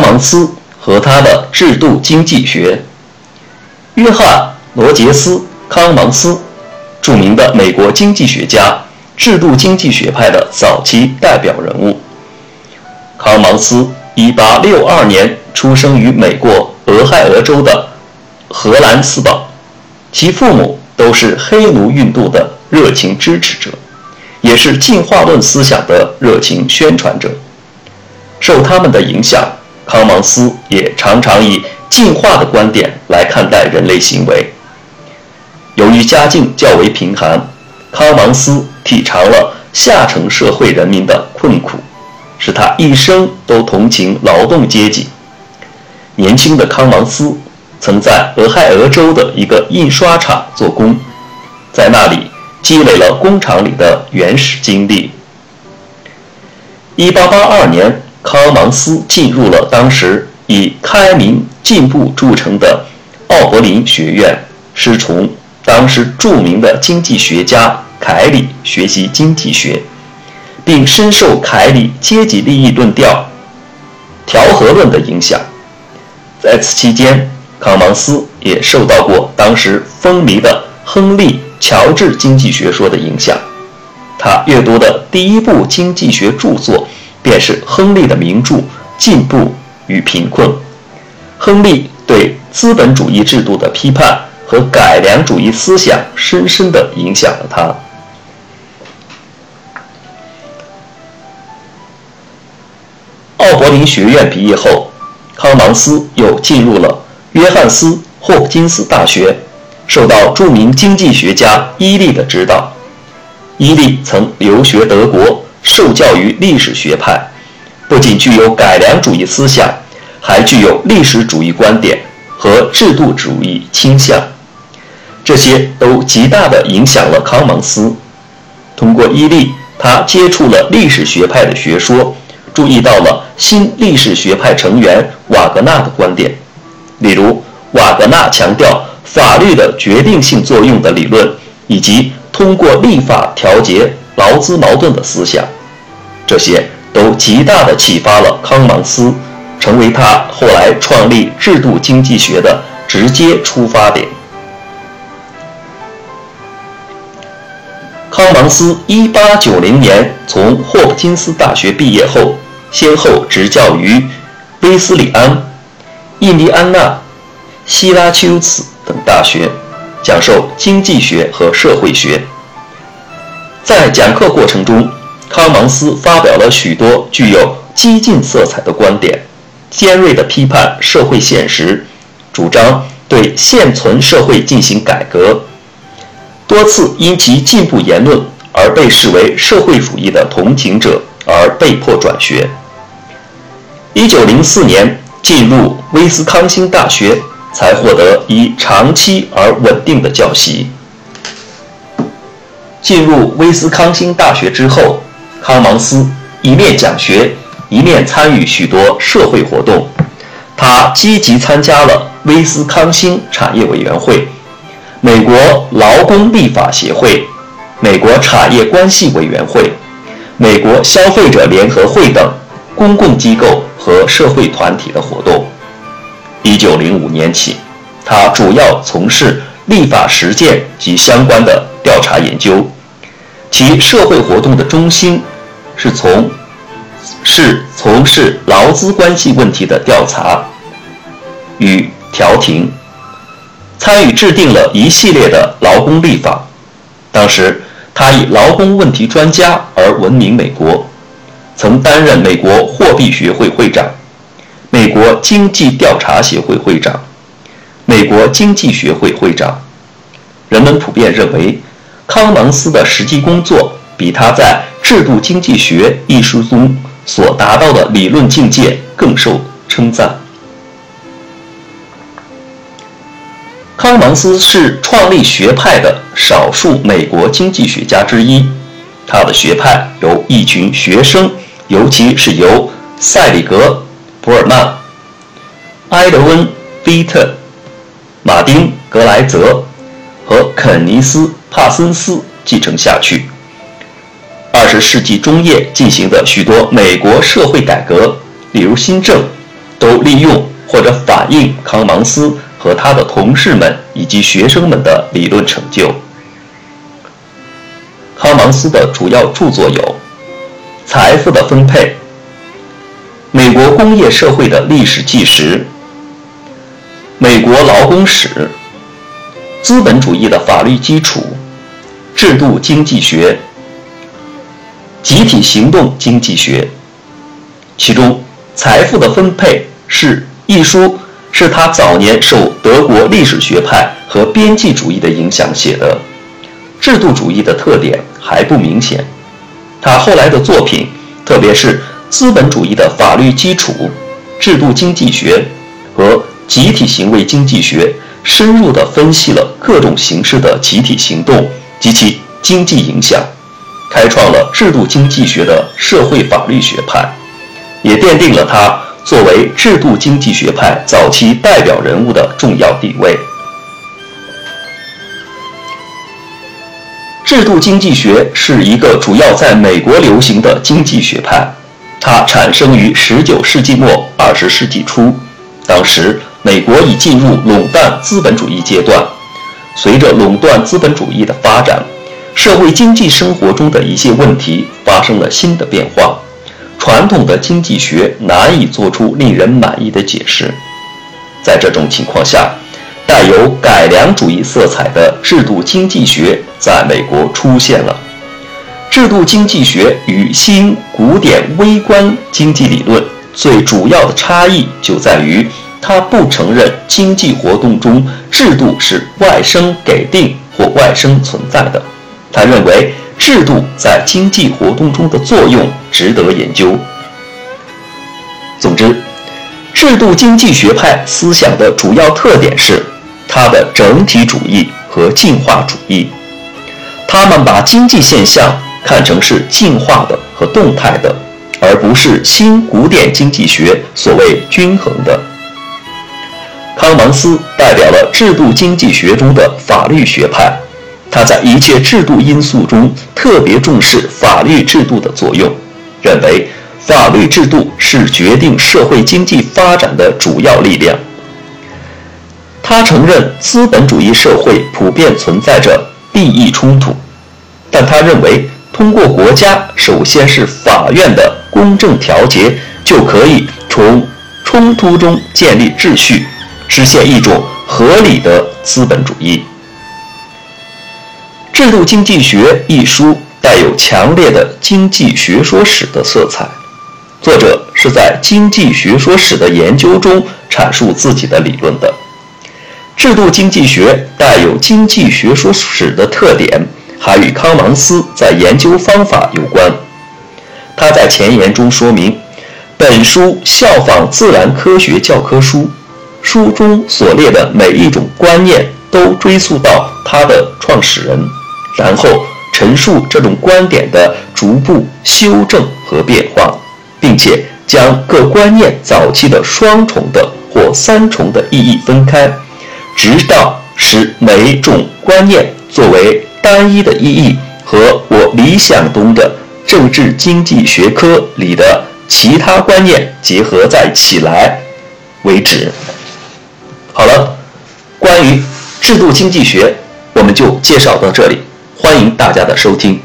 康芒斯和他的制度经济学。约翰·罗杰斯·康芒斯，著名的美国经济学家，制度经济学派的早期代表人物。康芒斯1862年出生于美国俄亥俄州的荷兰斯堡，其父母都是黑奴运动的热情支持者，也是进化论思想的热情宣传者。受他们的影响，康芒斯也常常以进化的观点来看待人类行为。由于家境较为贫寒，康芒斯体尝了下层社会人民的困苦，使他一生都同情劳动阶级。年轻的康芒斯曾在俄亥俄州的一个印刷厂做工，在那里积累了工厂里的原始经历。1882年。康芒斯进入了当时以开明进步著称的奥柏林学院，师从当时著名的经济学家凯里学习经济学，并深受凯里阶级利益论调、调和论的影响。在此期间，康芒斯也受到过当时风靡的亨利·乔治经济学说的影响。他阅读的第一部经济学著作。便是亨利的名著《进步与贫困》。亨利对资本主义制度的批判和改良主义思想深深地影响了他。奥柏林学院毕业后，康芒斯又进入了约翰斯霍普金斯大学，受到著名经济学家伊利的指导。伊利曾留学德国。受教于历史学派，不仅具有改良主义思想，还具有历史主义观点和制度主义倾向，这些都极大地影响了康芒斯。通过伊利，他接触了历史学派的学说，注意到了新历史学派成员瓦格纳的观点，例如瓦格纳强调法律的决定性作用的理论，以及通过立法调节。劳资矛盾的思想，这些都极大地启发了康芒斯，成为他后来创立制度经济学的直接出发点。康芒斯1890年从霍普金斯大学毕业后，先后执教于威斯里安、印第安纳、希拉丘茨等大学，讲授经济学和社会学。在讲课过程中，康芒斯发表了许多具有激进色彩的观点，尖锐地批判社会现实，主张对现存社会进行改革，多次因其进步言论而被视为社会主义的同情者而被迫转学。1904年进入威斯康星大学，才获得一长期而稳定的教习。进入威斯康星大学之后，康芒斯一面讲学，一面参与许多社会活动。他积极参加了威斯康星产业委员会、美国劳工立法协会、美国产业关系委员会、美国消费者联合会等公共机构和社会团体的活动。1905年起，他主要从事立法实践及相关的。调查研究，其社会活动的中心是从是从事劳资关系问题的调查与调停，参与制定了一系列的劳工立法。当时他以劳工问题专家而闻名美国，曾担任美国货币学会会长、美国经济调查协会会长、美国经济学会会长。人们普遍认为。康芒斯的实际工作比他在《制度经济学》一书中所达到的理论境界更受称赞。康芒斯是创立学派的少数美国经济学家之一，他的学派由一群学生，尤其是由塞里格·博尔曼、埃德温·菲特、马丁·格莱泽和肯尼斯。帕森斯继承下去。十世纪中叶进行的许多美国社会改革，例如新政、都利用或者反映康芒斯和他的同事们以及学生们的理论成就。康芒斯的主要著作有《财富的分配》《美国工业社会的历史纪实》《美国劳工史》《资本主义的法律基础》《制度经济学》《集体行动经济学》。其中，《财富的分配》是一书，是他早年受德国历史学派和边际主义的影响写的。制度主义的特点还不明显。他后来的作品，特别是资本主义的法律基础、制度经济学和集体行为经济学，深入地分析了各种形式的集体行动及其经济影响，开创了制度经济学的社会法律学派。也奠定了他作为制度经济学派早期代表人物的重要地位。制度经济学是一个主要在美国流行的经济学派，它产生于19世纪末20世纪初，当时美国已进入垄断资本主义阶段。随着垄断资本主义的发展，社会经济生活中的一些问题发生了新的变化。传统的经济学难以做出令人满意的解释，在这种情况下，带有改良主义色彩的制度经济学在美国出现了。制度经济学与新古典微观经济理论最主要的差异就在于，它不承认经济活动中制度是外生给定或外生存在的，他认为。制度在经济活动中的作用值得研究。总之，制度经济学派思想的主要特点是它的整体主义和进化主义。他们把经济现象看成是进化的和动态的，而不是新古典经济学所谓均衡的。康芒斯代表了制度经济学中的法律学派。他在一切制度因素中特别重视法律制度的作用，认为法律制度是决定社会经济发展的主要力量。他承认资本主义社会普遍存在着利益冲突，但他认为通过国家，首先是法院的公正调节，就可以从冲突中建立秩序，实现一种合理的资本主义。《制度经济学》一书带有强烈的经济学说史的色彩，作者是在经济学说史的研究中阐述自己的理论的。制度经济学带有经济学说史的特点，还与康芒斯在研究方法有关。他在前言中说明，本书效仿自然科学教科书，书中所列的每一种观念都追溯到它的创始人。然后陈述这种观点的逐步修正和变化，并且将各观念早期的双重的或三重的意义分开，直到使每种观念作为单一的意义和我理想中的政治经济学科里的其他观念结合在起来为止。好了，关于制度经济学，我们就介绍到这里。欢迎大家的收听。